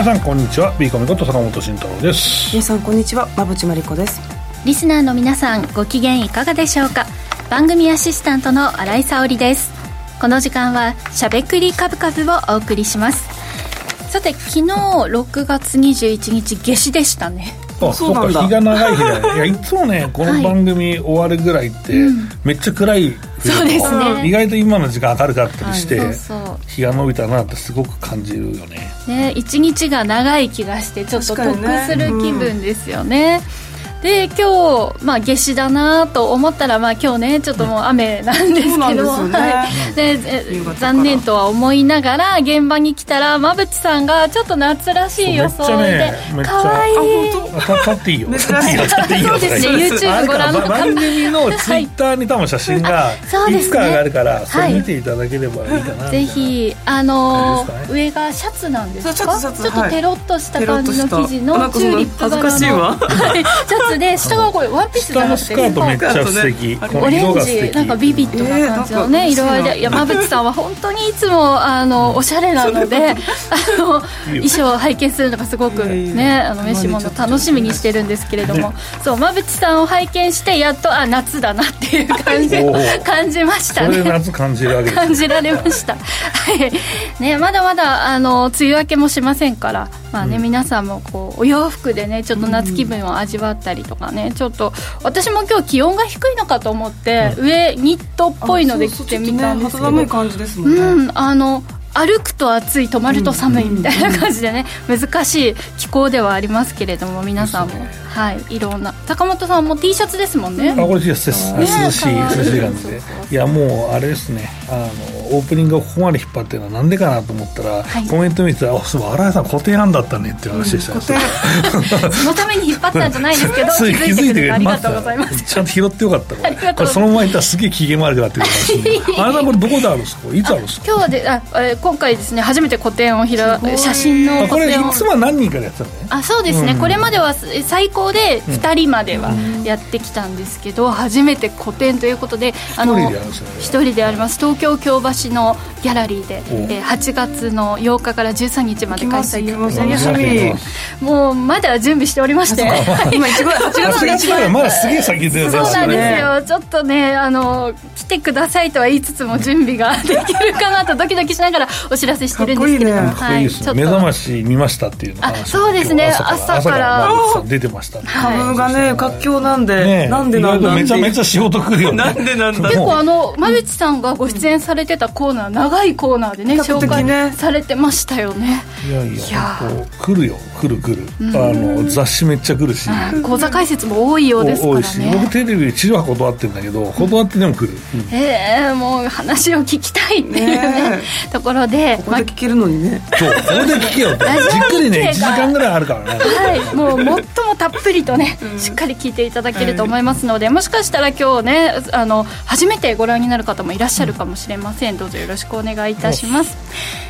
皆さんこんにちは。ビーコミこと坂本慎太郎です。皆さんこんにちは。馬淵真理子です。リスナーの皆さんご機嫌いかがでしょうか？番組アシスタントの新井沙織です。この時間はしゃべくりカブカブをお送りします。さて昨日6月21日夏至でしたねあそうか。日が長い日だ いやいつもねこの番組終わるぐらいって、めっちゃ暗いそうですね。意外と今の時間明るかったりして、はい、そうそう。日が伸びたなってすごく感じるよね。ね一日が長い気がしてちょっと得する気分ですよねで今日、まあ、夏至だなと思ったら、まあ、今日ねちょっともう雨なんですけど、はい。で残念とは思いながら現場に来たら馬淵さんがちょっと夏らしい装いでかわい。い立っていいよ。立っていいよ。そうですね YouTube ご覧の番組のツイッターに多分写真がいつか上がるからそれ見ていただければいいかなぜひあの上がシャツなんですか？ちょっとテロッとした感じの生地のチューリップ柄のシャツツで下がこれワンピースじゃなくてスカートめっちゃ素敵。オレンジなんかビビッドな感じのね、色合いで。山口さんは本当にいつもあのおしゃれなので あの衣装を拝見するのがすごくねあの飯物楽しみにしてるんですけれども、そう馬淵さんを拝見してやっとあ夏だなっていう感じ感じましたね。夏感じられ 感じられました。はい。ねまだまだあの梅雨明けもしませんからまあね、皆さんもこうお洋服でねちょっと夏気分を味わったりりとかねちょっと私も今日気温が低いのかと思って、うん、上ニットっぽいので着てみたんですけど、ね、感じですもんね、うんあの歩くと暑い止まると寒いみたいな感じでね、難しい気候ではありますけれども皆さんも、はいいろんな。坂本さんも T シャツですもんね。あこれ T シャツです、ね、涼しい涼しい感じで。いやもうあれですね。あのオープニングをここまで引っ張ってるのはなんでかなと思ったら、はい、コメント見てたら「あそう新井さん固定なんだったね」っていう話でした、うん、そのために引っ張ったんじゃないですけど 気づいてくれてありがとうございます。ちゃんと拾ってよかったこれ。そのままいったらすげえ機嫌悪く なってるかあれこれどこであるんですか？いつあるんですか？今日はであ今回ですね初めて個展を開写真の個展を。これいつも何人かでやってたのね？あそうですね、うん、これまでは最高で2人まではやってきたんですけど、うん、初めて個展ということであの一人であります。東京京橋のギャラリーで、えー、8月の8日から13日まで開催。もうまだ準備しておりまして今1月8月のまだすげえ先でそうなんですよ。ちょっとねあの来てくださいとは言いつつも準備ができるかなとドキドキしながらお知らせしてるんですけどはい、目覚まし見ましたっていうのあそうですね。朝から。出てました株がね活況なんでなんでなんだめちゃめちゃ仕事来るよなんでなんだ結構あの馬淵さんがご出演されてたコーナー長いコーナーでね紹介されてましたよね。いやいや来るよ来る来る。あの雑誌めっちゃ来るし。講座解説も多いようですからね。僕テレビで治療は断ってるんだけど断ってでも来る。ええもう話を聞きたいっていうねところでここで聞けるのにね。そうここで聞けよって。じっくりね1時間ぐらいあるからね。はいもう最もたっぷりとねしっかり聞いていただけると思いますのでもしかしたら今日ねあの初めてご覧になる方もいらっしゃるかもしれません。どうぞよろしくお願いいたします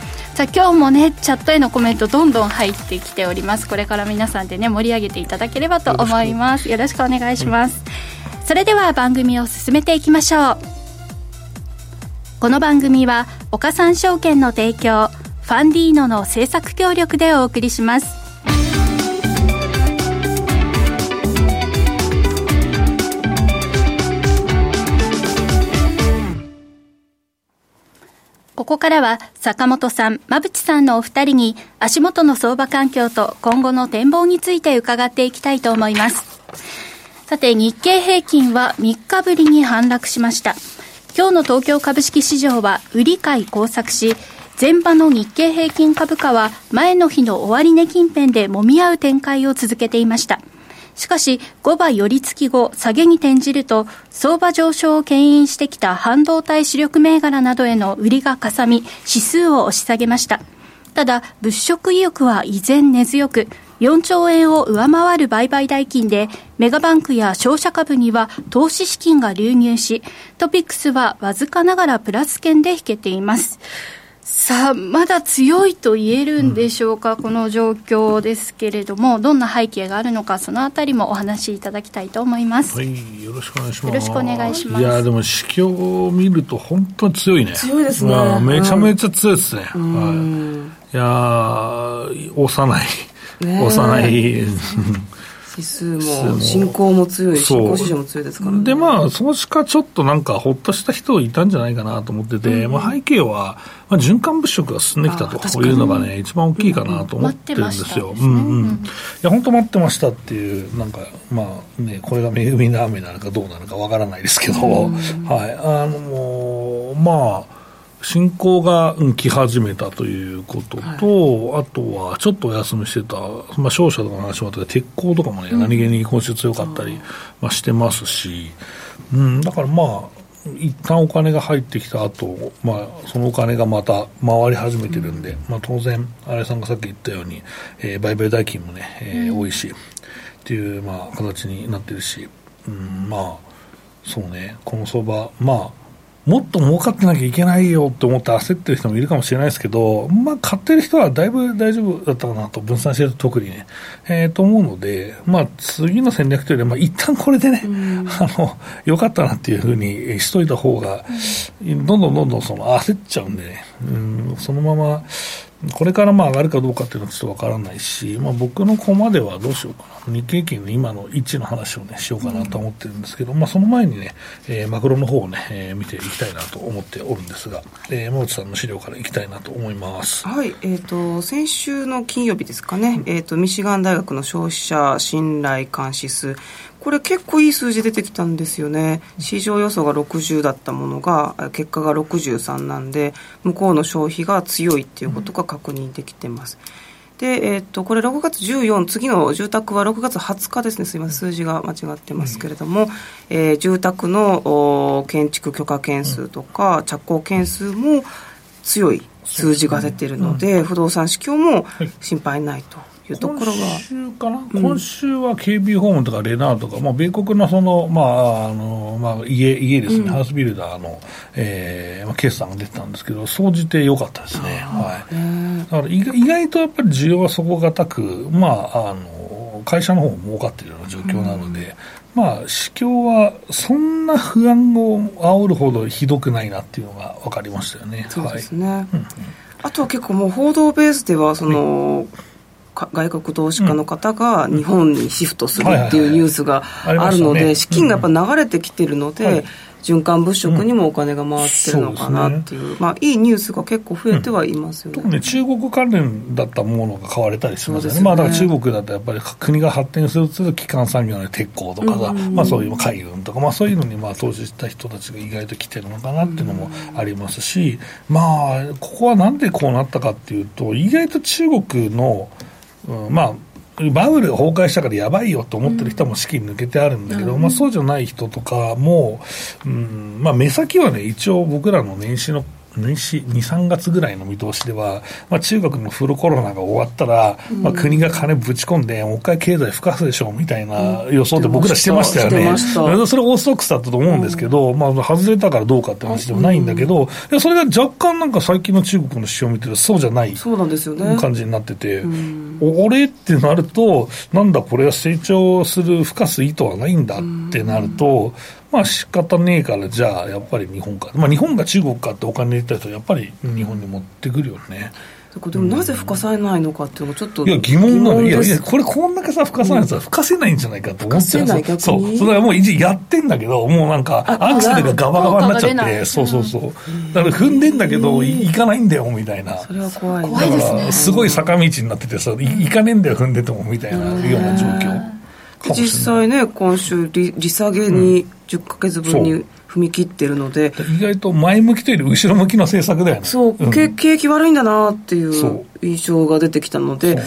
さあ今日もねチャットへのコメントどんどん入ってきております。これから皆さんでね盛り上げていただければと思います。よろしくお願いします、それでは番組を進めていきましょう。この番組は岡三証券の提供ファンディーノの制作協力でお送りします。ここからは坂本さん、馬淵さんのお二人に足元の相場環境と今後の展望について伺っていきたいと思います。さて、日経平均は3日ぶりに反落しました。今日の東京株式市場は売り買い交錯し、前場の日経平均株価は前の日の終値近辺で揉み合う展開を続けていました。しかし、5倍寄り付き後、下げに転じると、相場上昇を牽引してきた半導体主力銘柄などへの売りがかさみ、指数を押し下げました。ただ、物色意欲は依然根強く、4兆円を上回る売買代金で、メガバンクや商社株には投資資金が流入し、トピックスはわずかながらプラス圏で引けています。さあ、まだ強いと言えるんでしょうか、うん、この状況ですけれども、どんな背景があるのか、そのあたりもお話しいただきたいと思います。はい、よろしくお願いします。よろしくお願いします。いや、でも、市況を見ると、本当に強いね。強いですね。まあ、めちゃめちゃ強いですね。うん、はい。いや幼い。幼い。指数も進行も強いし、新興市場も強いですからね。で、まあ、投資家ちょっとなんか、ほっとした人いたんじゃないかなと思ってて、うん、まあ、背景は、まあ、循環物色が進んできたというのがね、一番大きいかなと思ってるんですよ。うんうん。いや、本当待ってましたっていう、なんか、まあね、これが恵みの雨なのかどうなのかわからないですけど、はい。あの、まあ、進行が来始めたということと、はい、あとはちょっとお休みしてた、まあ、商社とかの話もあったけど、鉄鋼とかもね、うん、何気に今週強かったり、まあ、してますし、うん、だからまあ、一旦お金が入ってきた後、まあそのお金がまた回り始めてるんで、うん、まあ、当然、新井さんがさっき言ったように、えー、売買代金もね、えー、多いし、っていう、まあ、形になってるし、うん、まあ、そうね、この相場、まあ、もっと儲かってなきゃいけないよって思って焦ってる人もいるかもしれないですけど、まあ、買ってる人はだいぶ大丈夫だったかなと、分散してると特にね、えー、と思うので、まあ、次の戦略というよりは、まあ、一旦これでね、あの、よかったなっていうふうにしといた方が、どんどんどんどんその焦っちゃうんでね、うん、そのまま、これからまあ上がるかどうかっていうのはちょっとわからないし、まあ、僕のコマではどうしようかな、日経金の今の位置の話をね、しようかなと思ってるんですけど、うん、まあ、その前にね、えー、マクロの方をね、えー、見ていきたいなと思っておるんですが、えー、内さんの資料からいきたいなと思います。はい、え、ー、と、先週の金曜日ですかね、え、ー、と、ミシガン大学の消費者信頼監視数、これ結構いい数字出てきたんですよね。市場予想が60だったものが結果が63なんで向こうの消費が強いっていうことが確認できてます、で、えー、っとこれ6月14次の住宅は6月20日ですね。すみません数字が間違ってますけれども、えー、住宅の建築許可件数とか着工件数も強い数字が出てるので、不動産市況も心配ないと。いうところが今週かな、うん、今週は KB ホームとかレナーとか、まあ、米国のその、まああのまあ、家家ですね、うん、ハウスビルダーの、えーまあ、決算が出てたんですけど、総じて良かったですね、はい、だから意外とやっぱり需要は底堅く、まあ、あの会社の方も儲かっているような状況なので、うん。まあ、市況はそんな不安を煽るほどひどくないなっていうのが分かりましたよね。そうですね、はい。うんうん、あとは結構もう報道ベースではその、はい外国投資家の方が日本にシフトするっていうニュースがあるので、資金がやっぱ流れてきてるので、循環物色にもお金が回ってるのかなっていう、うん。うね、まあ、いいニュースが結構増えてはいますよね、うん、特に中国関連だったものが買われたりしますよね、ね。まあ、だから中国だとやっぱり国が発展すると基幹産業の鉄鋼とかさ、うんうん、まあ、そういう海運とか、まあ、そういうのにまあ投資した人たちが意外と来てるのかなっていうのもありますし、まあ、ここはなんでこうなったかっていうと、意外と中国の、うん、まあ、バブルが崩壊したからやばいよと思ってる人も資金抜けてあるんだけど、うん、まあ、そうじゃない人とかも、うん。まあ、目先はね、一応僕らの年始の年始2、3月ぐらいの見通しでは、まあ、中国のフルコロナが終わったら、うん、まあ、国が金ぶち込んで、もう一回経済吹かすでしょうみたいな予想で僕らしてましたよね。それオーソドックスだったと思うんですけど、うん、まあ、外れたからどうかって話でもないんだけど、うん、それが若干なんか最近の中国の指標を見てるとそうじゃない感じになってて、俺ってなると、なんだこれは成長する、吹かす意図はないんだってなると、まあ仕方ねえから、じゃあやっぱり日本か、まあ、日本が中国かってお金入れた人は、やっぱり日本に持ってくるよね。でもなぜ吹かされないのかっていうのはちょっといや疑問なの。いやいやこれこんだけさ吹かさないとさ、吹かせないんじゃないかと思っちゃう。そうそれはもうやってんだけどもうなんかアクセルがガバガバになっちゃってそうそうそう。だから踏んでんだけど行かないんだよみたいな。それは怖い。だからすごい坂道になっててさ行かねえんだよ踏んでてもみたいなような状況実際ね、今週利、利下げに10か月分に踏み切ってるので、うん、意外と前向きというより後ろ向きの政策だよね。そう、うん、景気悪いんだなっていう印象が出てきたので、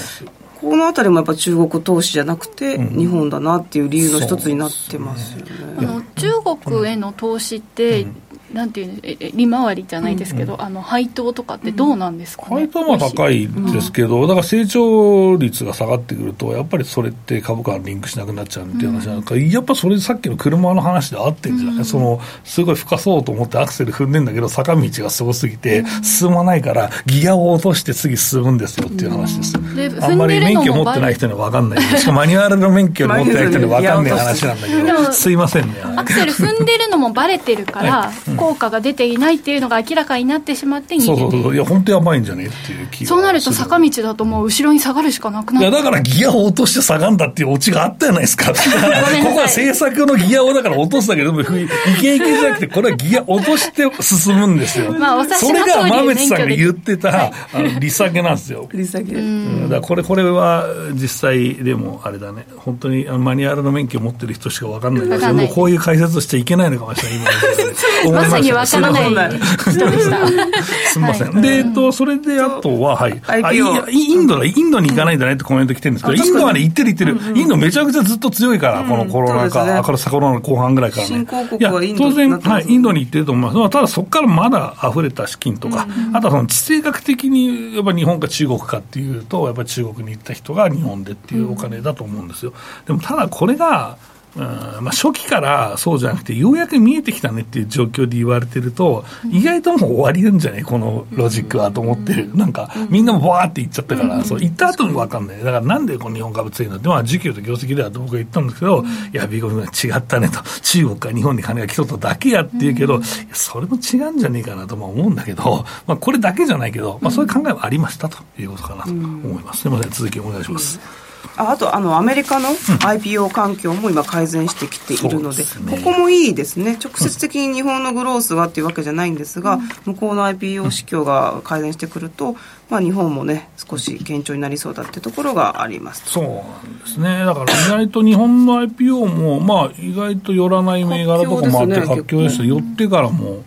このあたりもやっぱ中国投資じゃなくて、日本だなっていう理由の一つになってますよね。あの中国への投資って、なんていう利回りじゃないですけど、うんうん、あの配当とかってどうなんですか、ね、配当は高いですけど、うん、だから成長率が下がってくると、やっぱりそれって株価がリンクしなくなっちゃうっていう話なんか、うん、やっぱそれさっきの車の話で合ってるんじゃない、うん、そのすごい吹かそうと思ってアクセル踏んでんだけど、坂道がすごすぎて、進まないから、ギアを落として次進むんですよっていう話です。あんまり免許持ってない人には分かんない、しかもマニュアルの免許持ってない人には分かんない話なんだけど、すいませんね。アクセル踏んでるのもばれてるから、効果が出ていないっていうのが明らかになってしまってそうそうそう。いや本当やばいんじゃねっていう気がそうなると坂道だともう後ろに下がるしかなくなるいやだからギアを落として下がんだっていうオチがあったじゃないですか。ここは政策のギアをだから落とすだけでもイケイケじゃなくてこれはギア落として進むんですよ、まあ、それが馬淵さんが言ってた、はい、あの利下げなんですよ。利下げ、うん、だこれこれは実際でもあれだね。本当にマニュアルの免許を持ってる人しか分かんないけどもうこういう解説をしちゃいけないのかもしれない。今 まさに分からない人でした。すみません、はい、で、えっと、それであとは、はい、あインドだ、インドに行かないんだねってコメント来てるんですけど、インドまで行ってる行ってる、インドめちゃくちゃずっと強いから、このコロナ禍、からコロナ後半ぐらいからね。いや、当然、はい、インドに行ってると思います。ただそこからまだ溢れた資金とか、あとはその地政学的にやっぱ日本か中国かっていうと、やっぱり中国に行った人が日本でっていうお金だと思うんですよ。でもただこれが、まあ、初期からそうじゃなくて、ようやく見えてきたねっていう状況で言われてると、意外ともう終わりなんじゃないこのロジックはと思ってる。なんか、みんなもわーって言っちゃったから、そう、言った後に分かんない。だからなんでこの日本株強いの？って、まあ、時給と業績ではと僕は言ったんですけど、いや、ビゴルが違ったねと、中国から日本に金が来とっただけやって言うけど、それも違うんじゃねえかなと思うんだけど、まあ、これだけじゃないけど、まあ、そういう考えはありましたということかなと思います。すみません、続きお願いします。ああとあのアメリカの IPO 環境も今改善してきているのでうんでね、ここもいいですね。直接的に日本のグロースがっていうわけじゃないんですが、うん、向こうの IPO 市況が改善してくると、まあ、日本もね少し堅調になりそうだっていうところがあります。そうなんですね。だから意外と日本の IPO もまあ意外と寄らない銘柄とかもあって活況です、ね、寄ってからも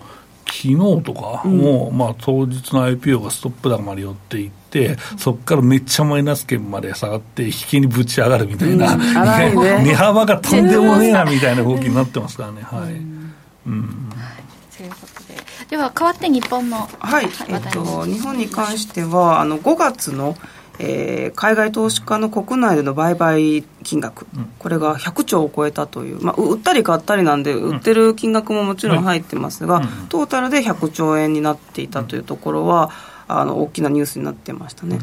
昨日とかも、うん、まあ、当日の IPO がストップ高まで寄っていって、そこからめっちゃマイナス圏まで下がって、引きにぶち上がるみたいな、うん。ね、値幅がとんでもねえなみたいな動きになってますからね。はい、うん。ということで。では変わって日本のはい、えっと、日本に関してはあの5月のえー、海外投資家の国内での売買金額、うん、これが100兆を超えたという、まあ、売ったり買ったりなんで、売ってる金額ももちろん入ってますが、トータルで100兆円になっていたというところは、あの大きなニュースになってましたね。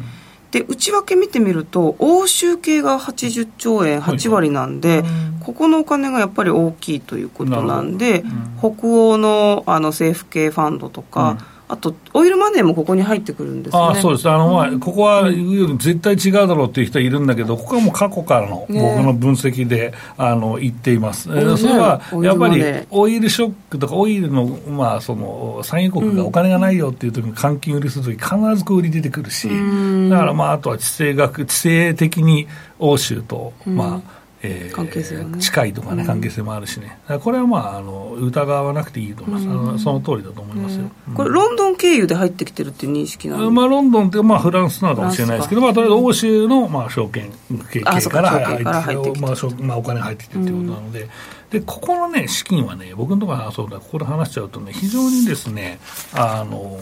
で内訳見てみると欧州系が80兆円8割なんで、はい、ここのお金がやっぱり大きいということなんで、北欧のあの政府系ファンドとか、あと、オイルマネーもここに入ってくるんです、ね、あそうです。あの、まあ、ここは絶対違うだろうっていう人はいるんだけど、ここはもう過去からの僕の分析で、ね、あの言っています、ね、それはやっぱりオイルショックとか、オイルの,、まあその産油国がお金がないよっていう時に換金売りするとき、必ず売り出てくるし、だから、まあ、あとは地政学、地政的に欧州と、まあ、えー、関係性ね、近いとかね、関係性もあるしね、これはまああの疑わなくていいと思います、うん、その通りだと思いますよ、うん、これ、ロンドン経由で入ってきてるっていう認識なの、まあ、ロンドンって、まあ、フランスなのかもしれないですけど、まあ、とりあえず欧州の、まあ、証券系から入ってきて、まあまあ、お金入ってきてるということなので。でここのね、資金はね、僕のところはそうだ、ここで話しちゃうとね、非常にですね、あの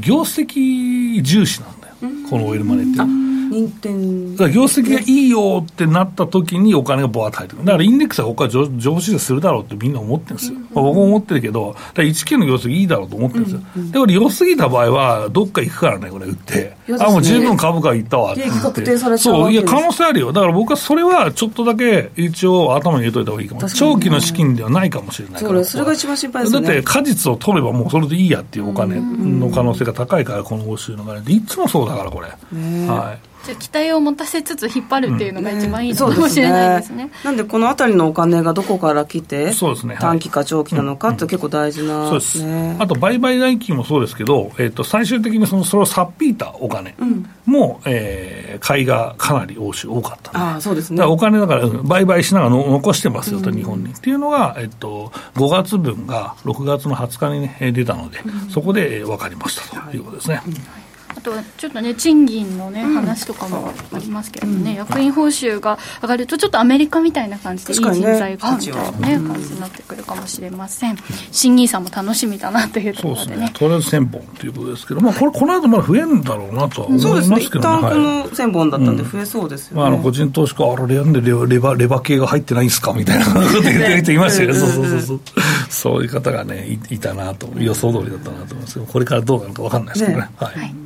業績重視なんだよ、このオイルマネーって。認定だ業績がいいよってなった時にお金がぼわっと入ってくる。だからインデックスはここは上上昇するだろうってみんな思ってるんですよ。うん、まあ、僕も思ってるけど、だ19の業績いいだろうと思ってるんですよ。うんうん、で、これ良すぎた場合は、どっか行くからね、これ売って。ね、あ、もう十分株価いったわ。って確定されそう、いや、可能性あるよ。だから僕はそれはちょっとだけ一応頭に入れといた方がいいかも。長期の資金ではないかもしれないから。それが一番心配ですね。だって果実を取ればもうそれでいいやっていうお金の可能性が高いから、この欧州の金で。いつもそうだから、これ。はい。じゃ期待を持たせつつ引っ張るっていうのが一番いいのかもしれないですね。うん。ね、なんでこの辺りのお金がどこから来てそうです、ね、短期か長期なのかって結構大事な、そうです。あと売買代金もそうですけど、えー、と最終的にそのそれをさっぴいたお金も、うん、えー、買いがかなり欧州多かったあそうですね。お金だから売買しながらの残してますよと、日本に、っていうのが、えー、と5月分が6月の20日に、ね、出たので、そこで分かりましたということですね。はいとちょっとね賃金のね、話とかもありますけどね、役員報酬が上がるとちょっとアメリカみたいな感じでいい人材がみたいなね感じになってくるかもしれません。新ニーサも楽しみだなというところでね。とりあえず1000本ということですけど、まあ、これこの後まだ増えるんだろうなとは思いますけどね、一旦この1000本だったんで増えそうですよね、まあ、あの個人投資家あれやんでレバレバ系が入ってないんですかみたいなこと言って る人いましたよ。ねそうそうそうそう。そういう方がねいたなと予想通りだったなと思いますけどこれからどうなるか分かんないですけどね、はい、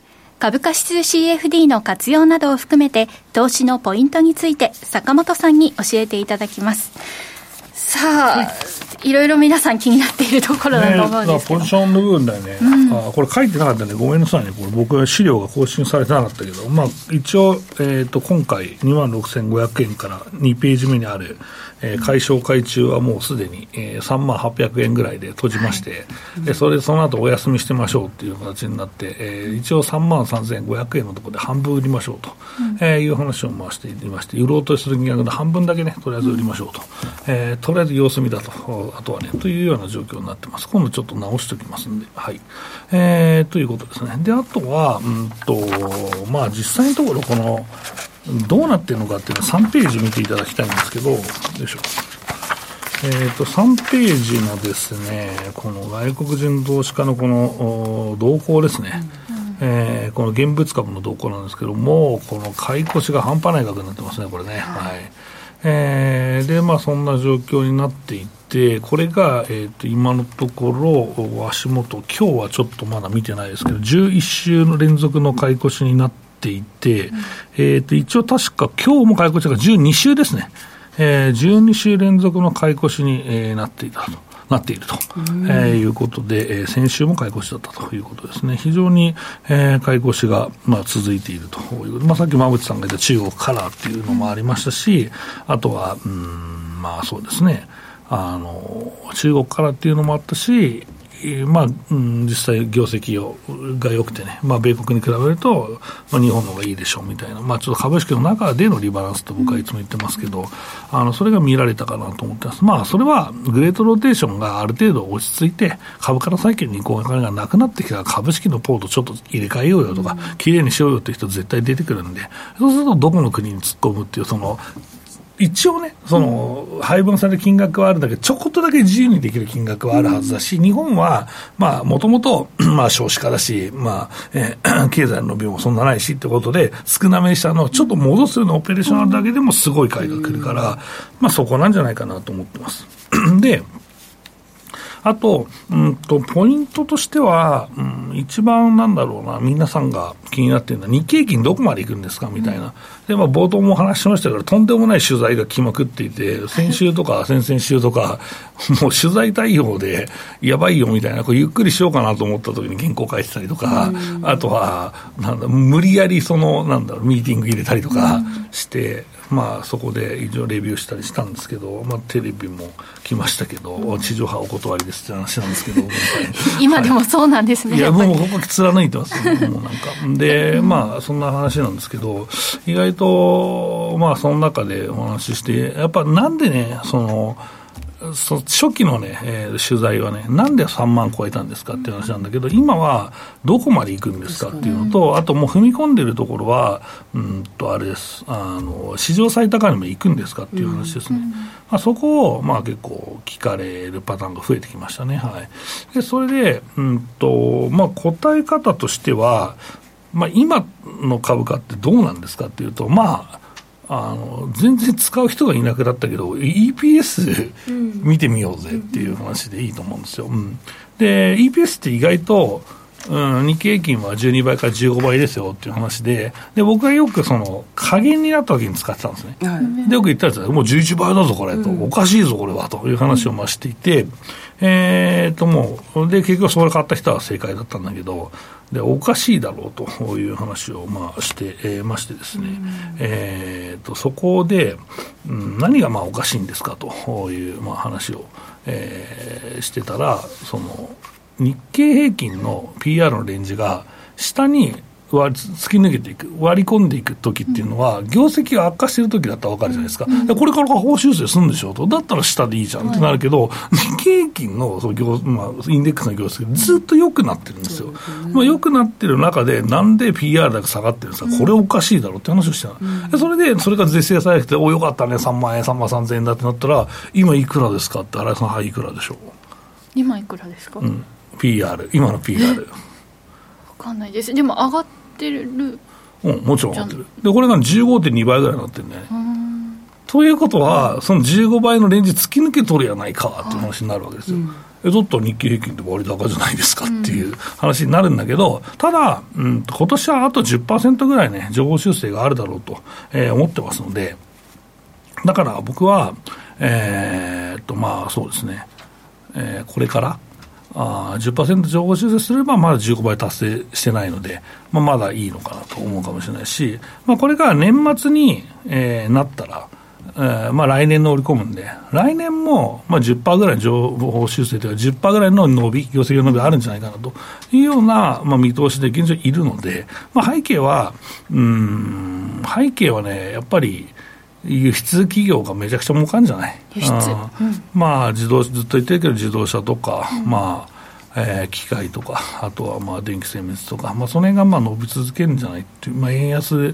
株価指数 CFD の活用などを含めて投資のポイントについて坂本さんに教えていただきます。さあ、はい、いろいろ皆さん気になっているところだと思うんですけど、ね、ポジションの部分だよね、うん、あこれ書いてなかったねごめんなさいね。これ僕は資料が更新されてなかったけど、まあ、一応、えーと、今回2万6500円から2ページ目にあるえー、解消会中はもうすでに、えー、3万800円ぐらいで閉じまして、はい、でそれでその後お休みしてましょうっていう形になって、えー、一応3万3500円のところで半分売りましょうと、うん、えー、いう話を回していまして、売ろうとする金額の半分だけね、とりあえず売りましょうと、えー、とりあえず様子見だと、あとはね、というような状況になってます。今度ちょっと直しておきますんで、はい。えー、ということですね。で、あとは、うんと、まあ実際のところ、この、どうなってるのかっていうのは3ページ見ていただきたいんですけど、よいしょ。えーと、3ページのですね、この外国人投資家のこの動向ですね、うん、えー、この現物株の動向なんですけども、この買い越しが半端ない額になってますね、これね。はい、えー、で、まあ、そんな状況になっていて、これが、えーと、今のところ、足元、今日はちょっとまだ見てないですけど、11週の連続の買い越しになってていて、うん、えっ、と、一応確か今日も買い越しが12週ですね。えー、12週連続の買い越しに、えー、なっていたと。なっていると、えー、いうことで、えー、先週も買い越しだったということですね。非常に、えー、買い越しが、まあ、続いているということで、まあ、さっき馬淵さんが言った中国カラーっていうのもありましたし、あとは、うん、まあそうですね、あの、中国カラーっていうのもあったし、まあ、うん、実際、業績をが良くてね、まあ、米国に比べると、まあ、日本の方がいいでしょうみたいな、まあ、ちょっと株式の中でのリバランスと僕はいつも言ってますけど、あのそれが見られたかなと思ってます。まあ、それはグレートローテーションがある程度落ち着いて、株から債券に行こうお金がなくなってきたら、株式のポートちょっと入れ替えようよとか、きれいにしようよって人絶対出てくるんで、そうするとどこの国に突っ込むっていう、その一応ね、その、配分される金額はあるんだけど、ちょこっとだけ自由にできる金額はあるはずだし、日本は、まあ、もともと、まあ、少子化だし、まあ、えー、経済の伸びもそんなないしってことで、少なめにしたのをちょっと戻すようなオペレーションあるだけでもすごい買いが来るから、まあ、そこなんじゃないかなと思ってます。で、あと、うんと、ポイントとしては、うん、一番なんだろうな、皆さんが気になっているのは、日経金どこまで行くんですかみたいな。で、まあ、冒頭もお話ししましたけど、とんでもない取材が来まくっていて、先週とか先々週とか、もう取材対応で、やばいよみたいな、こうゆっくりしようかなと思った時に原稿書いてたりとか、あとは、なんだ、無理やりその、なんだろう、ミーティング入れたりとかして、まあ、そこで一応レビューしたりしたんですけど、まあ、テレビも来ましたけど、うん、地上波お断りですって話なんですけど、今でもそうなんですね、はい、いや、もうここ貫いてますよ、もう。なんか。で、まあ、そんな話なんですけど、意外と、まあ、その中でお話しして、やっぱなんでね、その、そ初期のね、えー、取材はね、なんで3万超えたんですかっていう話なんだけど、今はどこまで行くんですかっていうのと、あともう踏み込んでるところは、うんと、あれです、あの、史上最高値も行くんですかっていう話ですね。まあ、そこを、まあ結構聞かれるパターンが増えてきましたね。はい。で、それで、うんと、まあ答え方としては、まあ今の株価ってどうなんですかっていうと、まあ、あの全然使う人がいなくなったけど、EPS 見てみようぜっていう話でいいと思うんですよ。うん、で、EPS って意外と、うん、日経平均は12倍から15倍ですよっていう話で、で僕はよくその加減になった時に使ってたんですね。はい、でよく言ったんですよ、もう11倍だぞ、これと、うん、おかしいぞ、これはという話をましていて、えー、ともう、で結局それ買った人は正解だったんだけど、でおかしいだろうという話をまあして、えー、ましてですね、うん、えー、とそこで、うん、何がまあおかしいんですかというまあ話を、えー、してたら、その日経平均の PR のレンジが下に割突き抜けていく、割り込んでいくときっていうのは、業績が悪化してるときだったら分かるじゃないですか、うん、これから報酬制するんでしょうと、だったら下でいいじゃんってなるけど、日経平均のその業、まあ、インデックスの業績、ずっと良くなってるんですよ、まあ、良くなってる中で、なんで PR だけ下がってるんですか、これおかしいだろうって話をしてた、それで、それが是正されて、およかったね、3万円、3万3000円だってなったら、今いくらですかって、新井さん、はい、いくらでしょう。今いくらですか、うん、PR、今の PR。分かんないです、でも上がっってるうん、もちろん上がってる。で、これが15.2倍ぐらいになってるね。ということは、その15倍のレンジ突き抜けとるやないかっていう話になるわけですよ。え、ちょっと日経平均って割高じゃないですかっていう話になるんだけど、ただ、うん、今年はあと10%ぐらいね、情報修正があるだろうと、えー、思ってますので、だから僕は、えー、っと、まあそうですね、えー、これから、あ10%情報修正すれば、まだ15倍達成してないので、まあ、まだいいのかなと思うかもしれないし、まあ、これが年末に、えー、なったら、えーまあ、来年の織り込むんで、来年も、まあ10%、ぐらいの情報修正というか、10%ぐらいの伸び、業績の伸びあるんじゃないかなというような、まあ、見通しで現状いるので、まあ、背景は、うん、背景はね、やっぱり、輸出企業がめちゃくちゃ儲かるんじゃない？輸出、うん、まあ自動ずっと言ってるけど自動車とか、うん、まあえー、機械とか、あとはまあ電気精密とか、まあ、その辺がまあ伸び続けるんじゃないっていう、まあ、円安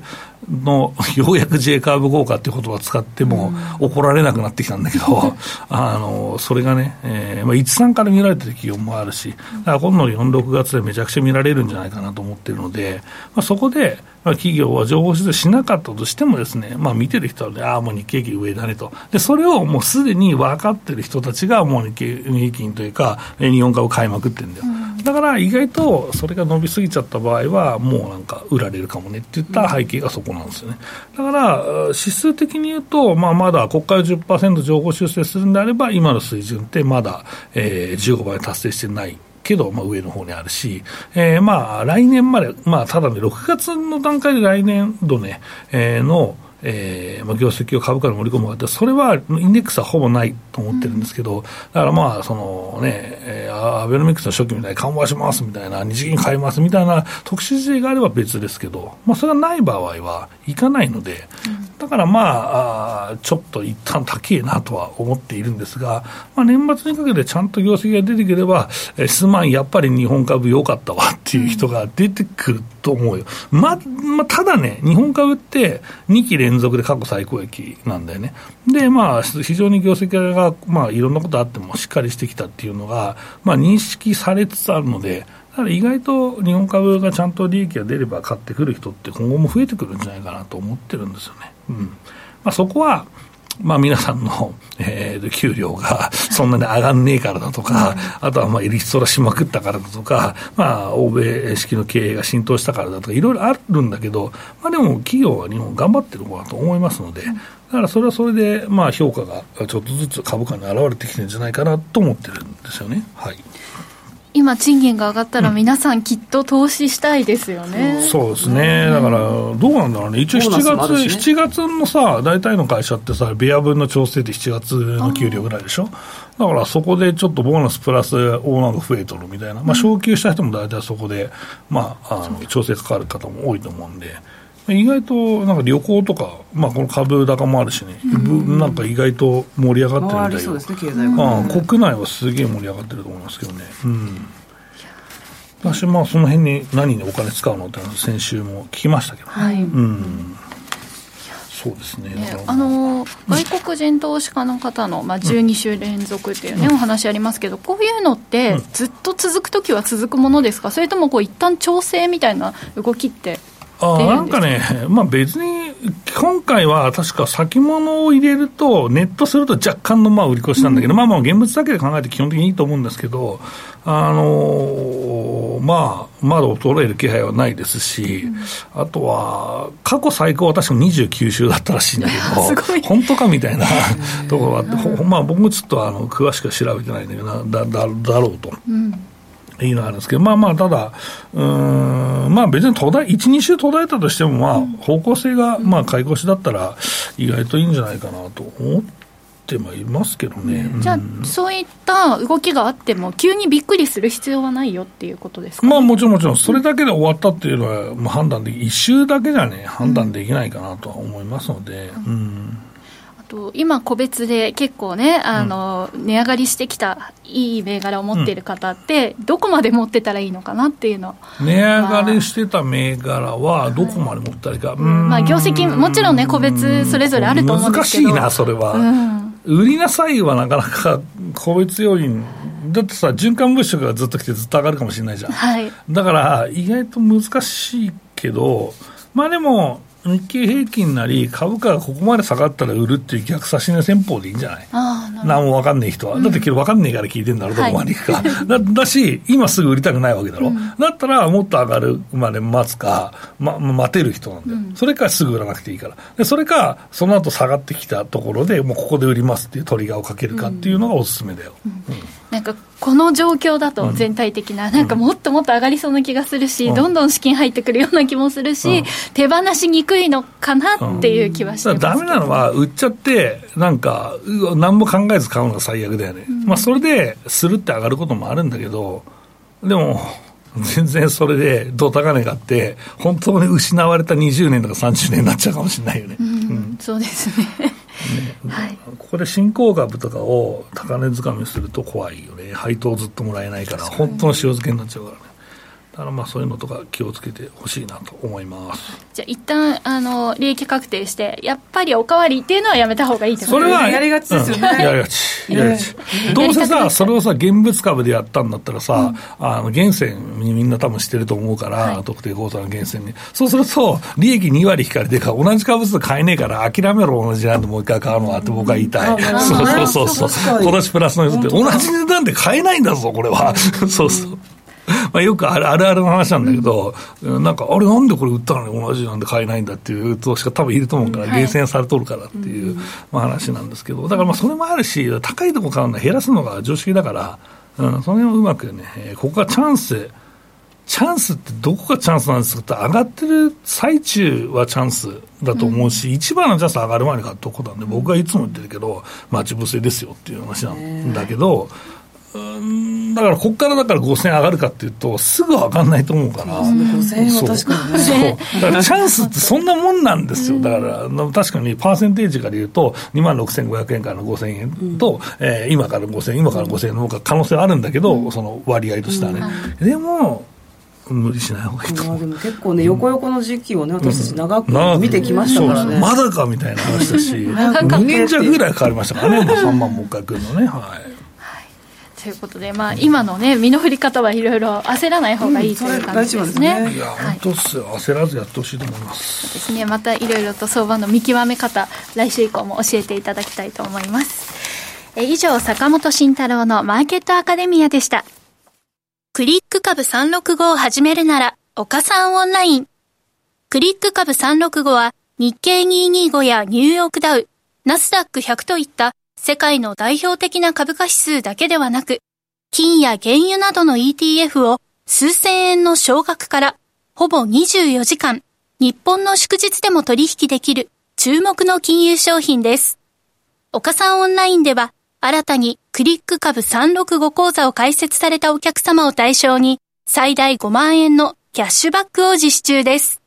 の ようやく J カーブ効果っていう言葉を使っても怒られなくなってきたんだけど、あのそれがね、えーまあ、13から見られてる企業もあるし、だから今度の4、6月でめちゃくちゃ見られるんじゃないかなと思ってるので、まあ、そこで、まあ、企業は情報修正しなかったとしてもですね、まあ、見てる人はね、ああ、もう日経平均上だねと。で、それをもうすでに分かってる人たちがもう日経平均というか、日本株買いまくってるんだよ。うん、だから意外とそれが伸びすぎちゃった場合は、もうなんか売られるかもねっていった背景がそこなんですよね。だから、指数的に言うと、まあ、まだ国会10%情報修正するんであれば、今の水準ってまだ、えー、15倍達成してないけど、まあ、上の方にあるし、えー、まあ来年まで、まあ、ただね、6月の段階で来年度ね、えー、の、えーまあ、業績を株価に盛り込むかって、それはインデックスはほぼないと思ってるんですけど、だからまあ、そのね、えー、アベノミクスの初期みたいに緩和しますみたいな、日銀買いますみたいな特殊事例があれば別ですけど、まあ、それがない場合はいかないので、だからまあ、あちょっと一旦高いなとは思っているんですが、まあ、年末にかけてちゃんと業績が出てくれば、えー、すまん、やっぱり日本株良かったわっていう人が出てくると思うよ。ま、まあ、ただね、日本株って2期連連続で過去最高益なんだよね。で、まあ、非常に業績が、まあ、いろんなことあってもしっかりしてきたっていうのが、まあ、認識されつつあるので、だから意外と日本株がちゃんと利益が出れば買ってくる人って今後も増えてくるんじゃないかなと思ってるんですよね。うんまあ、そこはまあ、皆さんの、えー、給料が そんなに上がんねえからだとか、あとはまあリストラしまくったからだとか、まあ、欧米式の経営が浸透したからだとか、いろいろあるんだけど、まあ、でも企業は日本頑張ってる方だと思いますので、だからそれはそれで、まあ、評価がちょっとずつ株価に表れてきてるんじゃないかなと思ってるんですよね。はい今、賃金が上がったら、皆さん、きっと投資したいですよね、うん、そうですね、だから、どうなんだろうね、一応7月、ね、7月のさ、大体の会社ってさ、ベア分の調整って7月の給料ぐらいでしょ？だからそこでちょっとボーナスプラスオーナーが増えとるみたいな、まあ、昇給した人も大体そこで、まあ、あの調整かかる方も多いと思うんで。意外となんか旅行とか、まあ、この株高もあるしね、なんか意外と盛り上がってるみたいよ、そうですね、経済が、国内はすげえ盛り上がってると思いますけどね。うん。私まあその辺に何にお金使うのって先週も聞きましたけど、はい、うん。そうですね、ね、あの外国人投資家の方の、まあ、12週連続っていうね、うん、お話ありますけど、こういうのって、ずっと続くときは続くものですか、それともこう一旦調整みたいな動きってあなんかね、まあ、別に今回は確か先物を入れると、ネットすると若干のまあ売り越しなんだけど、うん、まあまあ現物だけで考えて基本的にいいと思うんですけど、あのー、まあ、まだ衰える気配はないですし、うん、あとは、過去最高は確か29週だったらし いんだけど、本当かみたいな ところがあって、まあ僕もちょっとあの詳しくは調べてないんだけどだだだろうと。うんいいのあるんですけど、まあまあ、ただ、うん、まあ別に途絶え、1、2週途絶えたとしても、まあ、方向性が、まあ、買い越しだったら、意外といいんじゃないかなと思ってはいますけどね。じゃあ、そういった動きがあっても、急にびっくりする必要はないよっていうことですか、ね、まあもちろんもちろん、それだけで終わったっていうのは、まあ、判断でき、一周だけじゃね、判断できないかなとは思いますので、うん、うんと今、個別で結構ね、あの、うん、値上がりしてきたいい銘柄を持っている方って、うん、どこまで持ってたらいいのかなっていうの。値上がりしてた銘柄は、どこまで持ったらいいか、はい、まあ、業績、もちろんね、個別それぞれあると思うん。ですけど難しいな、それは。うん。売りなさいはなかなか個別要因、だってさ、循環物色がずっと来てずっと上がるかもしれないじゃん。はい、だから、意外と難しいけど、まあでも、日経平均なり、株価がここまで下がったら売るっていう逆差し値戦法でいいんじゃない？何も分かんない人は。だって分かんないから聞いてんだろ、どこまでいくか。だだし、今すぐ売りたくないわけだろ。うん、だったら、もっと上がるまで待つか、ま、待てる人なんだよ、うん、それかすぐ売らなくていいから。でそれか、その後下がってきたところでもうここで売りますっていうトリガーをかけるかっていうのがおすすめだよ。うんなんかこの状況だと全体的な、うん、なんかもっともっと上がりそうな気がするし、うん、どんどん資金入ってくるような気もするし、うん、手放しにくいのかなっていう気はしてます、だめなのは、売っちゃって、なんか、何も考えず買うのが最悪だよね、まあ、それでするって上がることもあるんだけど、でも、全然それでど高値があって、本当に失われた20年とか30年になっちゃうかもしれないよね。そうですねねはい、ここで新興株とかを高値掴みすると怖いよね、配当ずっともらえないから、本当の塩漬けになっちゃうからね。だからまあそういうのとか気をつけてほしいなと思います。じゃあ一旦あの利益確定してやっぱりおかわりっていうのはやめた方がいいってことそれはやりがちですよね、うん、やりがち。やりがち、どうせさそれをさ現物株でやったんだったらさ、うん、あの源泉にみんな多分してると思うから、はい、特定口座の源泉に。そうすると利益2割引かれてか同じ株数買えねえから諦めろ同じなんでもう一回買うのはって僕は言いたい、うん、そうそうそうそう。今年プラスのやつって同じ値段で買えないんだぞこれは、そうそう まあよくあるあるの話なんだけど、うん、なんか、あれなんでこれ売ったのに同じなんで買えないんだっていう投資家多分いると思うから、厳選されとるからっていう、まあ、話なんですけど、だからまあそれもあるし、高いとこ買うのは減らすのが常識だから、うん、その辺をうまくね、ここがチャンス、チャンスってどこがチャンスなんですかって上がってる最中はチャンスだと思うし、うん、一番のチャンス上がる前に買ったとこなんで、僕はいつも言ってるけど、待ち伏せですよっていう話なんだけど、だから、ここからだから5000上がるかっていうと、すぐ上がんないと思うから、5000円は確かにね。そう。だからチャンスってそんなもんなんですよ、だから確かにパーセンテージから言うと、2万6500円からの5000円と、うん、えー、今から5000円、今から5000円の方が可能性はあるんだけど、うん、その割合としてはね。うん、でも無理しない方がいいと思う、でも結構ね、横横の時期をね、私たち長く見てきましたからね、まだかみたいな話だし、2年弱ぐらいかかりましたからね、3万もう一回来るのね。はいということで、まあ、今のね、身の振り方はいろいろ焦らない方がいいという感じですね。うん、すねいや、本当っすよ、焦らずやってほしいと思います。ですね、またいろいろと相場の見極め方、来週以降も教えていただきたいと思います。え以上、坂本慎太郎のマーケットアカデミアでした。クリック株365を始めるなら、岡さんオンライン。クリック株365は、日経225やニューヨークダウ、ナスダック100といった世界の代表的な株価指数だけではなく、金や原油などの ETF を数千円の少額からほぼ24時間、日本の祝日でも取引できる注目の金融商品です。岡さんオンラインでは、新たにクリック株365講座を開設されたお客様を対象に、最大5万円のキャッシュバックを実施中です。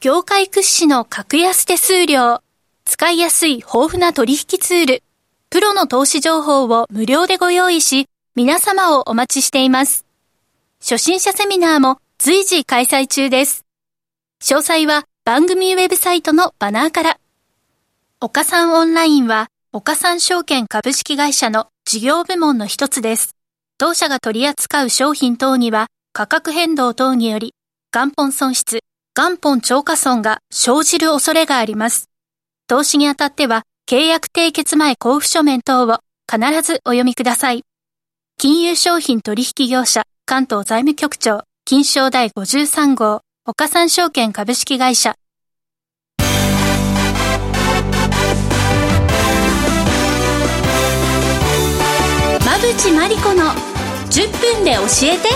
業界屈指の格安手数料、使いやすい豊富な取引ツール、プロの投資情報を無料でご用意し、皆様をお待ちしています。初心者セミナーも随時開催中です。詳細は番組ウェブサイトのバナーから。岡三オンラインは、岡三証券株式会社の事業部門の一つです。当社が取り扱う商品等には、価格変動等により、元本損失、元本超過損が生じる恐れがあります。投資にあたっては、契約締結前交付書面等を必ずお読みください。金融商品取引業者関東財務局長金賞第53号岡三証券株式会社馬淵真理子の10分で教えて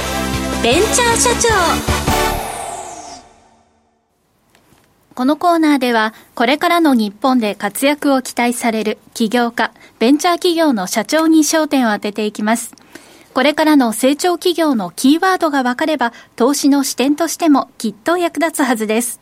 ベンチャー社長このコーナーでは、これからの日本で活躍を期待される起業家、ベンチャー企業の社長に焦点を当てていきます。これからの成長企業のキーワードが分かれば、投資の視点としてもきっと役立つはずです。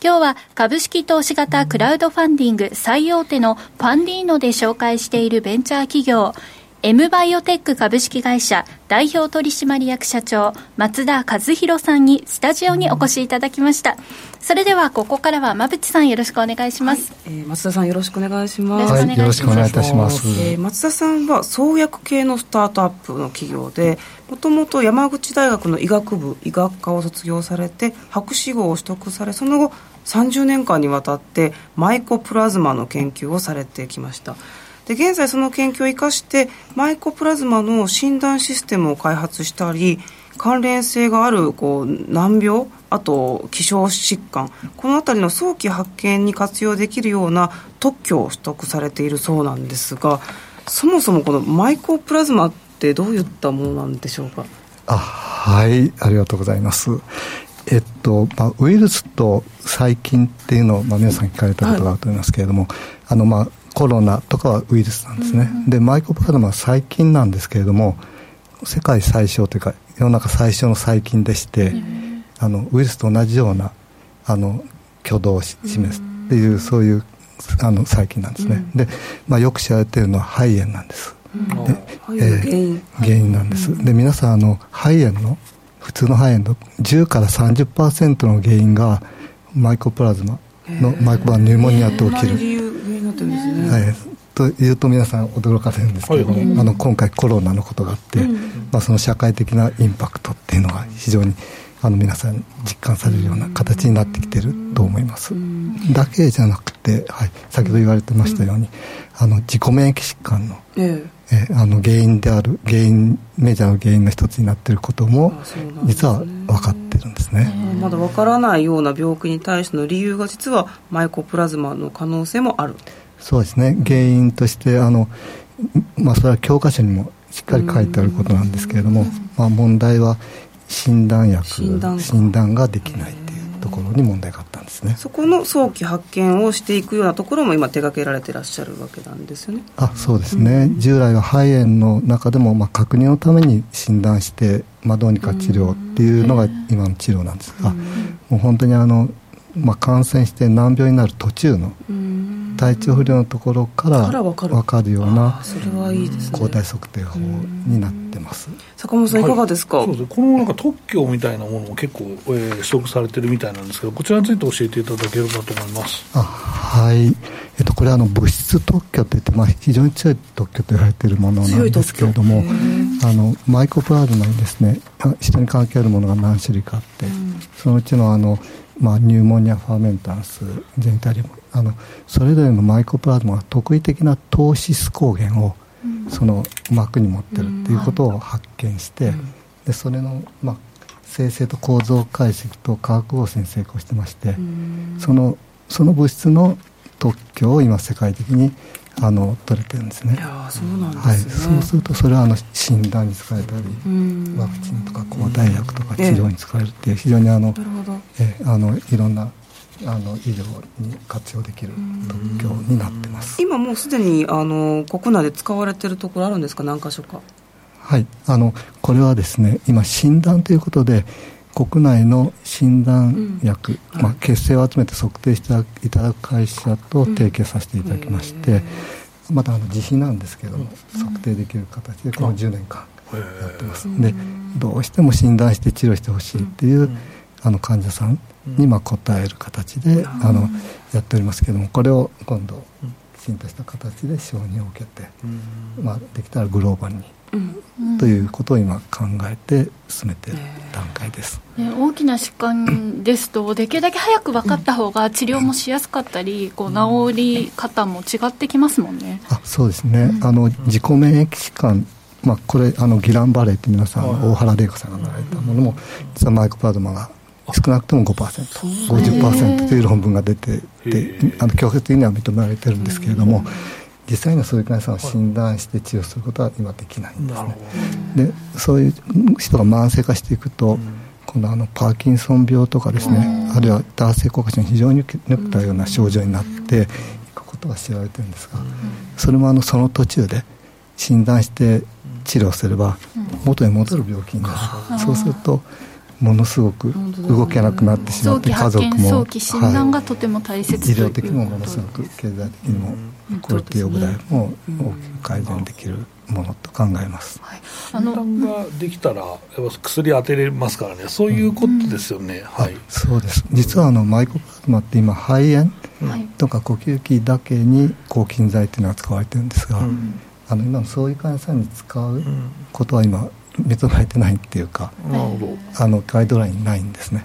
今日は株式投資型クラウドファンディング最大手のファンディーノで紹介しているベンチャー企業、M バイオテック株式会社代表取締役社長松田和弘さんにスタジオにお越しいただきました。それではここからは馬淵さんよろしくお願いします、はい、えー、松田さんよろしくお願いします、はい、よろしくお願いいたします、えー、松田さんは創薬系のスタートアップの企業でもともと山口大学の医学部医学科を卒業されて博士号を取得されその後30年間にわたってマイコプラズマの研究をされてきましたで現在その研究を生かしてマイコプラズマの診断システムを開発したり関連性があるこう難病あと希少疾患この辺りの早期発見に活用できるような特許を取得されているそうなんですがそもそもこのマイコプラズマってどういったものなんでしょうか？あはいありがとうございます。えっとまあ、ウイルスと細菌っていうのを、まあ、皆さん聞かれたことがあると思いますけれども、はい、あのまあコロナとかはウイルスなんですね、うん、でマイコプラズマは細菌なんですけれども世界最小というか世の中最小の細菌でして、うん、あのウイルスと同じようなあの挙動を示すっていう、うん、そういうあの細菌なんですね、で、まあ、よく知られているのは肺炎なんです、でえー、原因。なんです、で皆さんあの肺炎の普通の肺炎の10から30%の原因がマイコプラズマのマイコプラニューモニアと起きるってるんですね。はい、というと皆さん驚かせるんですけども、はい。あの今回コロナのことがあって、うん、まあ、その社会的なインパクトっていうのが非常にあの皆さん実感されるような形になってきてると思います、うん、だけじゃなくて、はい、先ほど言われてましたように、あの自己免疫疾患の,、ええあの原因である原因メジャーの原因の一つになっていることも、実は分かってるんですね、まだ分からないような病気に対しての理由が実はマイコプラズマの可能性もある。そうですね。原因としてあの、まあ、それは教科書にもしっかり書いてあることなんですけれども、まあ、問題は診断薬診断ができないころに問題があったん。ですねそこの早期発見をしていくようなところも今手掛けられてらっしゃるわけなんですよね。あそうですね、うん、従来は肺炎の中でもまあ確認のために診断して、まあ、どうにか治療っていうのが今の治療なんです。が、うん、もう本当にあの、まあ、感染して難病になる途中の、うん。体調不良のところから分かる。ような抗体測定法になってます。坂本さんい。かがですか、はい、そうですこのなんか特許みたいなものも結構、えー、取得されてるみたいなんですけどこちらについて教えていただければと思います。あはい、えっと、これはあの物質特許といって、まあ、非常に強い特許と言われているものなんですけれどもあのマイコプラズマにですね人に関係あるものが何種類かあって、うん、そのうちのあのまあ、ニューモニアファーメンタンスジェニタリウムあのそれぞれのマイコプラズマが特異的な糖質抗原をその膜に持ってるっていうことを発見して、でそれの、まあ、生成と構造解析と化学合成に成功してまして、そのその物質の特許を今世界的にあの取れてるんですね。そうはい、そうするとそれはあの診断に使えたり、ワクチンとか抗体薬とか治療に使えるっていう非常にあの、えあのいろんなあの医療に活用できる特許になってます。今もうすでにあの国内で使われてるところあるんですか？何箇所か。はい。あのこれはですね今診断ということで国内の診断薬、うん、まあ、血清を集めて測定していただく会社と提携させていただきまして、うん、またあの自費なんですけども、うん、測定できる形でこの10年間やってます、でどうしても診断して治療してほしいっていう、あの患者さんにまあ応える形で、あのやっておりますけどもこれを今度きちんとした形で承認を受けて、まあ、できたらグローバルにということを今考えて進めている段解です、ね、大きな疾患ですとできるだけ早く分かった方が治療もしやすかったり、こう治り方も違ってきますもんね、あそうですね、うん、あの自己免疫疾患まあ、これあのギランバレーって皆さん、大原玲子さんがなられたものも実はマイコプラズマが少なくとも 5%50% という論文が出ててあの強制的には認められてるんですけれども実際にはそういう患者さんを診断して治療することは今できないんですね。でそういう人が慢性化していくと、今度あのパーキンソン病とかですね、あるいは男性硬化症に非常にネクたような症状になっていくことが知られてるんですが、それもあのその途中で診断して治療すれば元に戻る病気になる、そうするとものすごく動けなくなってしまって家族も早期診断がとても大切、はい、医療的にもものすごく経済的にもクオリティオブライフも大きく改善できるものと考えます、はい、診断ができたら薬当てれますからね。そういうことですよね、うん、はい。そうです。実はあのマイコプラズマって今肺炎とか呼吸器だけに抗菌剤っていうのが使われてるんですが、うん。あの今のそういう患者さんに使うことは今認められてないっていうか、あのガイドラインないんですね。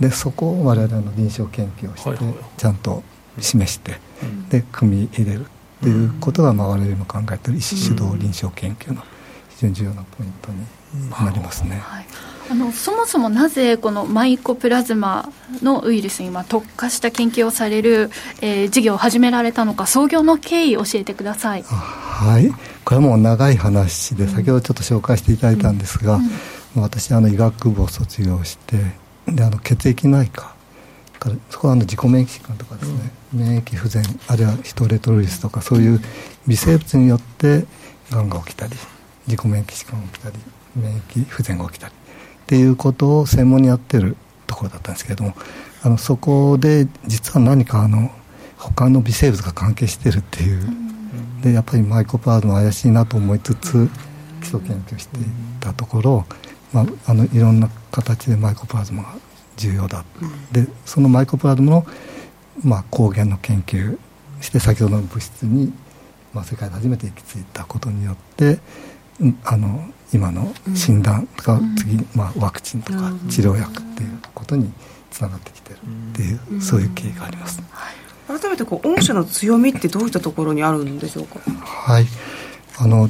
でそこを我々の臨床研究をして、ちゃんと示して、で組み入れるっていうことが、まあ、我々の考えている医師主導臨床研究の非常に重要なポイントになりますね。はい。あのそもそもなぜこのマイコプラズマのウイルスに今特化した研究をされる、えー、事業を始められたのか創業の経緯教えてください。はいこれはもう長い話で先ほどちょっと紹介していただいたんですが、私あの医学部を卒業してであの血液内科からそこはあの自己免疫疾患とかですね、うん、免疫不全あるいはヒトレトロリスとかそういう微生物によってがんが起きたり自己免疫疾患が起きたり免疫不全が起きたりっていうことを専門にやってるところだったんですけれどもあのそこで実は何かあの他の微生物が関係してるっていう、でやっぱりマイコパードも怪しいなと思いつつ基礎研究していったところ、まあ、あのいろんな形でマイコプラズマが重要だ、でそのマイコプラズマの、まあ、抗原の研究して先ほどの物質に、まあ、世界で初めて行き着いたことによってあの今の診断が次、まあ、ワクチンとか治療薬っていうことにつながってきてるっていう、そういう経緯があります、改めてこう御社の強みってどういったところにあるんでしょうか？はい。あの、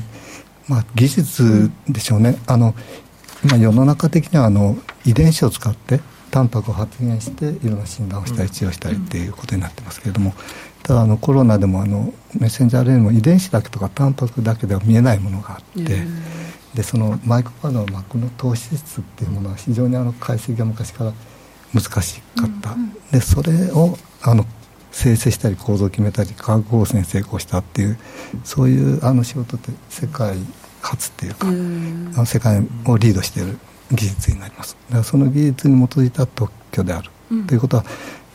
まあ、技術でしょうね。あの今世の中的にはあの遺伝子を使ってタンパクを発現していろんな診断をしたり治療したりっていうことになってますけれども、ただあのコロナでもあのメッセンジャー RNA も遺伝子だけとかタンパクだけでは見えないものがあって、でそのマイクロパーの膜の糖質質っていうものは非常にあの解析が昔から難しかった、でそれをあの生成したり構造を決めたり化学合成に成功したっていうそういうあの仕事って世界初っていうか、うん、あの世界をリードしている技術になります。だからその技術に基づいた特許である、うん、ということは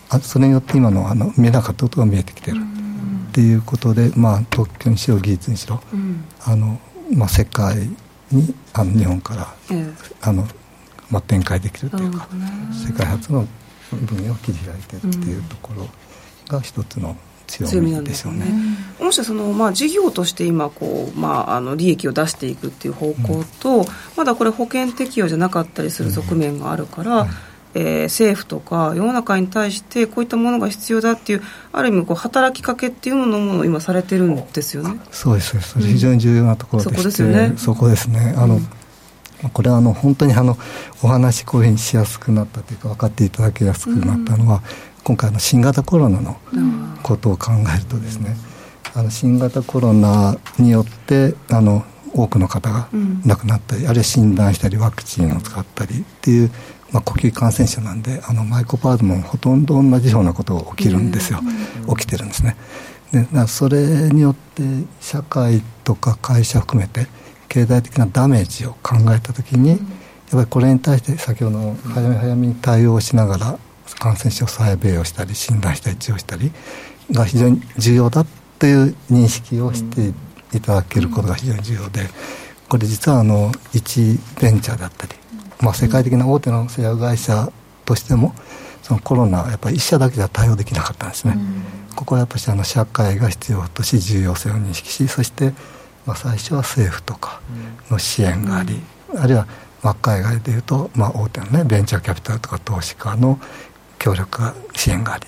あそれによって今のあの見えなかったことが見えてきてる、っていうことで、まあ、特許にしろ技術にしろ、あのまあ、世界にあの日本から、あのまあ、展開できるというか、世界初の分野を切り開いてるっていうところが一つの強みでしょうね。もしその、まあ、事業として今こう、まあ、あの利益を出していくっていう方向と、うん、まだこれ保険適用じゃなかったりする側面があるから、うん。えー、政府とか世の中に対してこういったものが必要だっていうある意味こう働きかけっていうものも今されてるんですよね。そうですそれ非常に重要なところでうん、そこですよね。そこですね。あの、うん、これはあの本当にあのお話こういうふうにしやすくなったというか分かっていただきやすくなったのは、うん、今回の新型コロナのことを考えるとですね、あの新型コロナによってあの多くの方が亡くなったり、あるいは診断したりワクチンを使ったりっていうまあ、呼吸感染症なんであのマイコパーズもほとんど同じようなことが起きるんですよ、起きてるんですね。でそれによって社会とか会社含めて経済的なダメージを考えた時に、やっぱりこれに対して先ほどの早め早めに対応しながら感染症再米をしたり診断したり治療したりが非常に重要だっていう認識をしていただけることが非常に重要でこれ実はあの一ベンチャーだったりまあ、世界的な大手の製薬会社としてもそのコロナやっぱり一社だけでは対応できなかったんですね、うん、ここはやっぱりあの社会が必要とし重要性を認識しそして、まあ、最初は政府とかの支援があり、うん、あるいはまあ、海外でいうと、まあ、大手のねベンチャーキャピタルとか投資家の協力が支援があり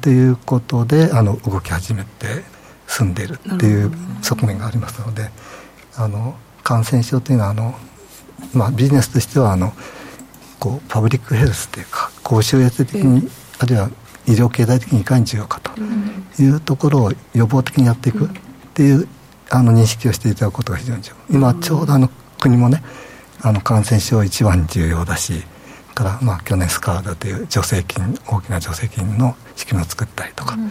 ということであの動き始めて進んでいるっていう側面がありますのであの感染症というのはあの、まあ、ビジネスとしてはあのこうパブリックヘルスというか公衆衛生的に、あるいは医療経済的にいかに重要かというところを予防的にやっていくっていうあの認識をしていただくことが非常に重要。今ちょうどあの国もねあの感染症一番重要だしからまあ去年スカーダという助成金大きな助成金の仕組みを作ったりとか、うん、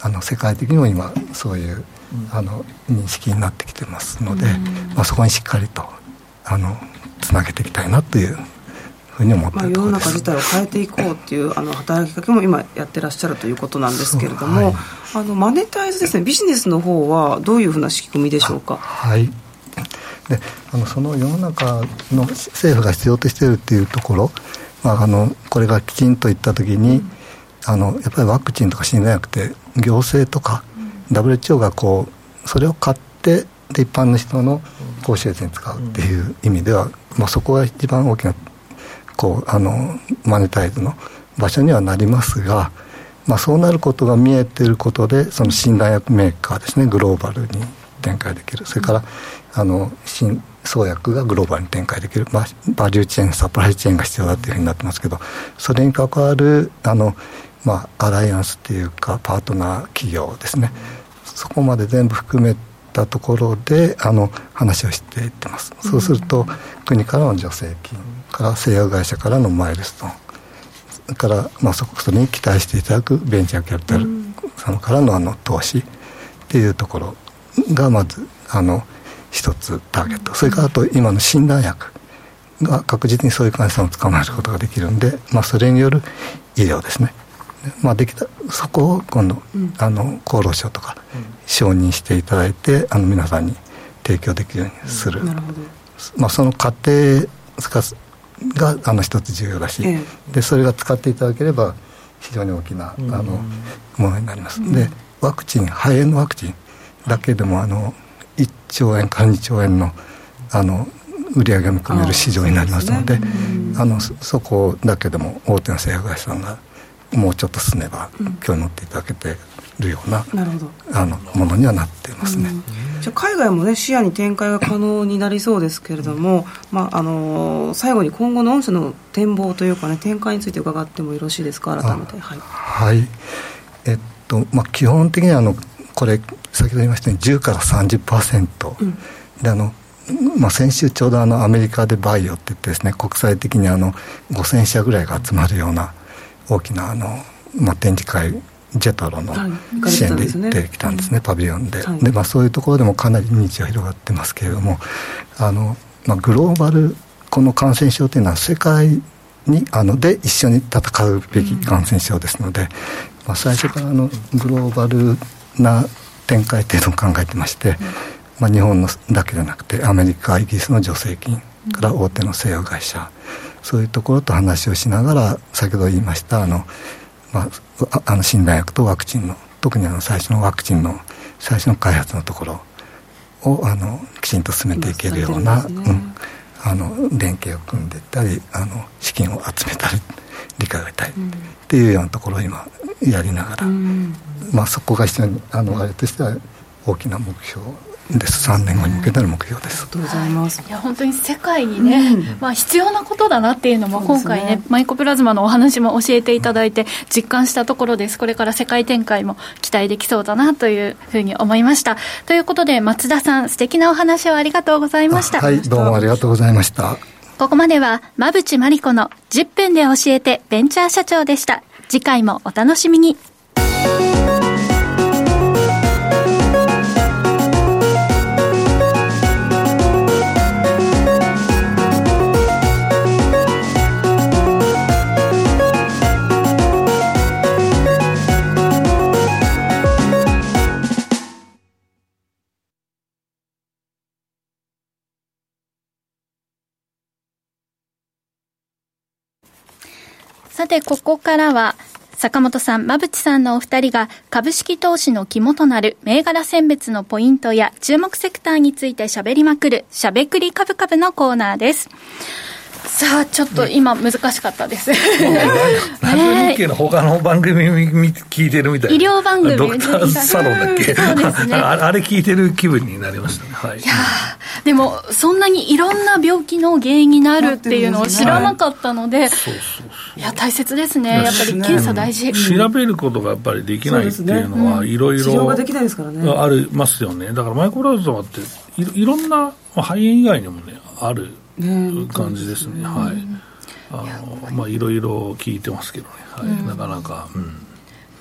あの世界的にも今そういう、あの認識になってきてますので、うん、まあ、そこにしっかりとあのつなげていきたいなというふうに思ってまあ、世の中自体を変えていこうっていうあの働きかけも今やってらっしゃるということなんですけれども、はい、あのマネタイズですね。ビジネスの方はどういうふうな仕組みでしょうか？はい。であのその世の中の政府が必要としているっていうところ、まあ、あのこれがきちんといった時に、うん、あのやっぱりワクチンとか信頼薬って行政とか、うん、WHO がこうそれを買ってで一般の人の公衆衛生に使うっていう意味では、まあ、そこが一番大きなこうあのマネタイズの場所にはなりますが、まあ、そうなることが見えてることでその信頼薬メーカーですねグローバルに展開できる。それからあの新創薬がグローバルに展開できる、まあ、バリューチェーンサプライチェーンが必要だというふうになってますけどそれに関わるあの、まあ、アライアンスっていうかパートナー企業ですね。そこまで全部含めたところであの話をしていってます、そうすると国からの助成金から製薬会社からのマイルストーン。それから、まあ、そこそれに期待していただくベンチャーキャピタルさんからのあの投資っていうところがまずあの一つターゲット。それからあと今の診断薬が確実にそういう患者さんを捕まえることができるんで、まあ、それによる医療ですね、まあ、できたそこを今度、うん、あの厚労省とか承認していただいてあの皆さんに提供できるようにする、うん、まあ、その過程があの一つ重要だし、ええ、でそれが使っていただければ非常に大きな、あのものになります、でワクチン肺炎のワクチンだけでもあの1兆円から2兆円のあの売り上げが見込める市場になりますので、ね、あのそこだけでも大手の製薬会社さんがもうちょっと進めば、うん、今日乗っていただけてるようなあのものにはなっていますね。じゃ海外もね視野に展開が可能になりそうですけれども、まああの最後に今後の御社の展望というかね展開について伺ってもよろしいですか？改めて。はい、はい、えっとまあ基本的にはあのこれ先ほど言いましたように10から30%、うん、であのまあ、先週ちょうどあのアメリカでバイオって言ってですね国際的にあの5000社ぐらいが集まるような大きなあの、まあ、展示会ジェトロの支援で行ってきたんですね、パビリオンで,、でまあ、そういうところでもかなり認知は広がってますけれどもあの、まあ、グローバルこの感染症というのは世界にあので一緒に戦うべき感染症ですので、まあ、最初からあのグローバルな展開っていうのを考えてまして、まあ、日本のだけじゃなくてアメリカイギリスの助成金から大手の製薬会社そういうところと話をしながら先ほど言いましたあの、まあ、あの診断薬とワクチンの特にあの最初のワクチンの最初の開発のところをあのきちんと進めていけるような、ね、うん、あの連携を組んでいったりあの資金を集めたり 理解を得たいっていうようなところを今やりながら、うん、まあ、そこが非常にあのあれとしては大きな目標です。3年後に向けての目標です、ありがとうございます。いや本当に世界にね、うん、まあ、必要なことだなっていうのも今回ね、ね、マイコプラズマのお話も教えていただいて実感したところです。これから世界展開も期待できそうだなというふうに思いました。ということで松田さん素敵なお話をありがとうございました。はいどうもありがとうございました。ここまでは馬淵真理子の10分で教えてベンチャー社長でした。次回もお楽しみにさて、ここからは、坂本さん、馬淵さんのお二人が株式投資の肝となる銘柄選別のポイントや注目セクターについて喋りまくる、しゃべくり株株のコーナーです。さあちょっと今難しかったです、ラジオ日経の他の番組聞いてるみたいな医療番組ドクターサロンだっけ、ね、あれ聞いてる気分になりましたね、はい、いやでもそんなにいろんな病気の原因になるっていうのを知らなかったので、いや大切ですね。やっぱり検査大事、調べることがやっぱりできないっていうのはいろいろありますよね。だからマイクロラズマっていろんな肺炎以外にもねある感じですね、はい。あのまあいろいろ聞いてますけどね、はい、なかなか。うん。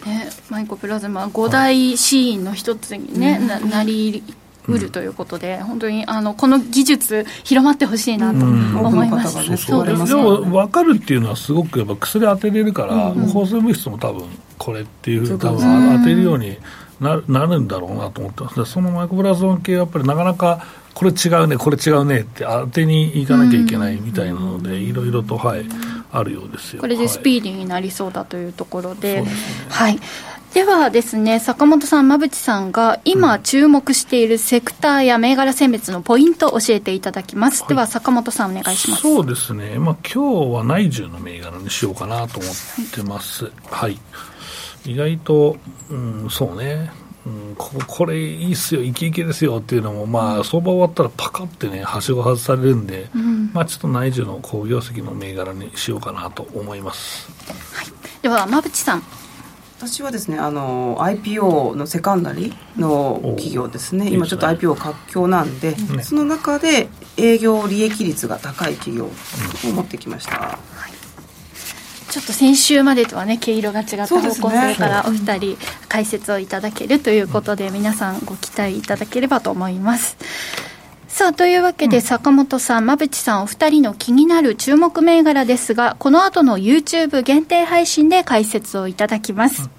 ね、マイコプラズマ5大死因の一つにね、ななりうるということで、うん、本当にあのこの技術広まってほしいなと思います、うん、そうですね。でも分かるっていうのはすごくやっぱ薬当てれるから、うん、抗生物質も多分これっていう多分当てるようにななるんだろうなと思ってます。そのマイコプラズマ系やっぱりなかなかこれ違うね、これ違うねって当てにいかなきゃいけないみたいなので、いろいろと、はい、あるようですよ。これでスピーディーになりそうだというところで、はい、ね。はい、ではですね、坂本さん、馬淵さんが今注目しているセクターや銘柄選別のポイントを教えていただきます。はい、では、坂本さん、お願いします。そうですね、まあ今日は内需の銘柄にしようかなと思ってます。はい、はい、意外と、うん、そうね。うん、ここれいいっすよ、イケイケですよっていうのも、まあ、相場終わったらパカってね、はしご外されるんで、うん、まあ、ちょっと内需の好業績の銘柄にしようかなと思います。はい、では、馬淵さん。私はですねあの IPO のセカンダリの企業ですね。今ちょっと IPO 活況なんで、その中で営業利益率が高い企業を持ってきました、はい。ちょっと先週までとはね毛色が違った方向性からお二人解説をいただけるということで、皆さんご期待いただければと思います。さあというわけで、坂本さん、馬淵さんお二人の気になる注目銘柄ですがこの後の YouTube 限定配信で解説をいただきます、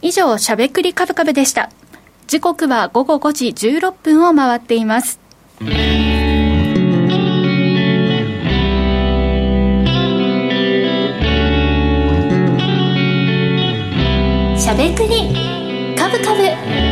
以上しゃべくりカブカブでした。時刻は午後5時16分を回っています。ゃべくりカブカブ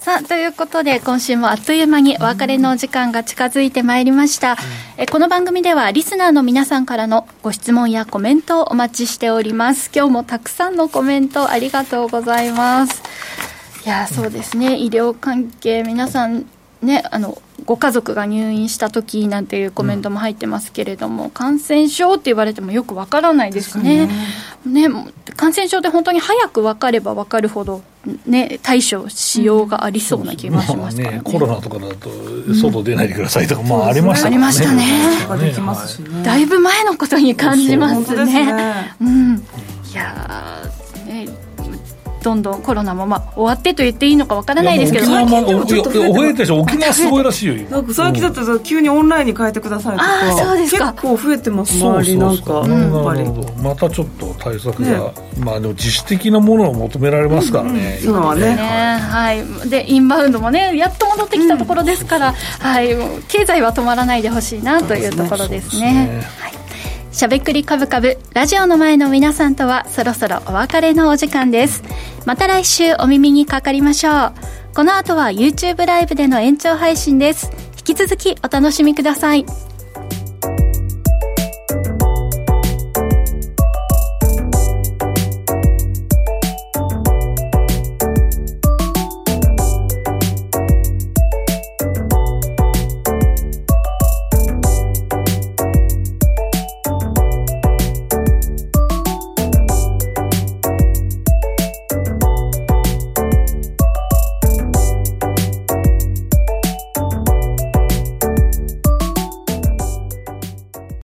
さあ、ということで、今週もあっという間にお別れの時間が近づいてまいりました。えこの番組では、リスナーの皆さんからのご質問やコメントをお待ちしております。今日もたくさんのコメントありがとうございます。いや、そうですね、医療関係、皆さん、ね、あの、ご家族が入院した時なんていうコメントも入ってますけれども、うん、感染症って言われてもよくわからないですねね感染症って本当に早く分かれば分かるほど、ね、対処しようがありそうな気がしますからね,、コロナとかだと外出ないでくださいとか、まあありましたね。ありましたね。だいぶ前のことに感じますね。うん。いやねどんどんコロナもまあ終わってと言っていいのかわからないですけど沖縄も覚えてしょ。沖縄すごいらしいよなんか最近だと急にオンラインに変えてくださいとかあそうですか。結構増えてます周りなんかなるほどまたちょっと対策が、まあでも自主的なものを求められますからね、今はね。はい。でインバウンドもねやっと戻ってきたところですから、はい。経済は止まらないでほしいなというところですね。はいしゃべくりカブカブラジオの前の皆さんとはそろそろお別れのお時間です。また来週お耳にかかりましょう。この後は YouTube ライブでの延長配信です。引き続きお楽しみください。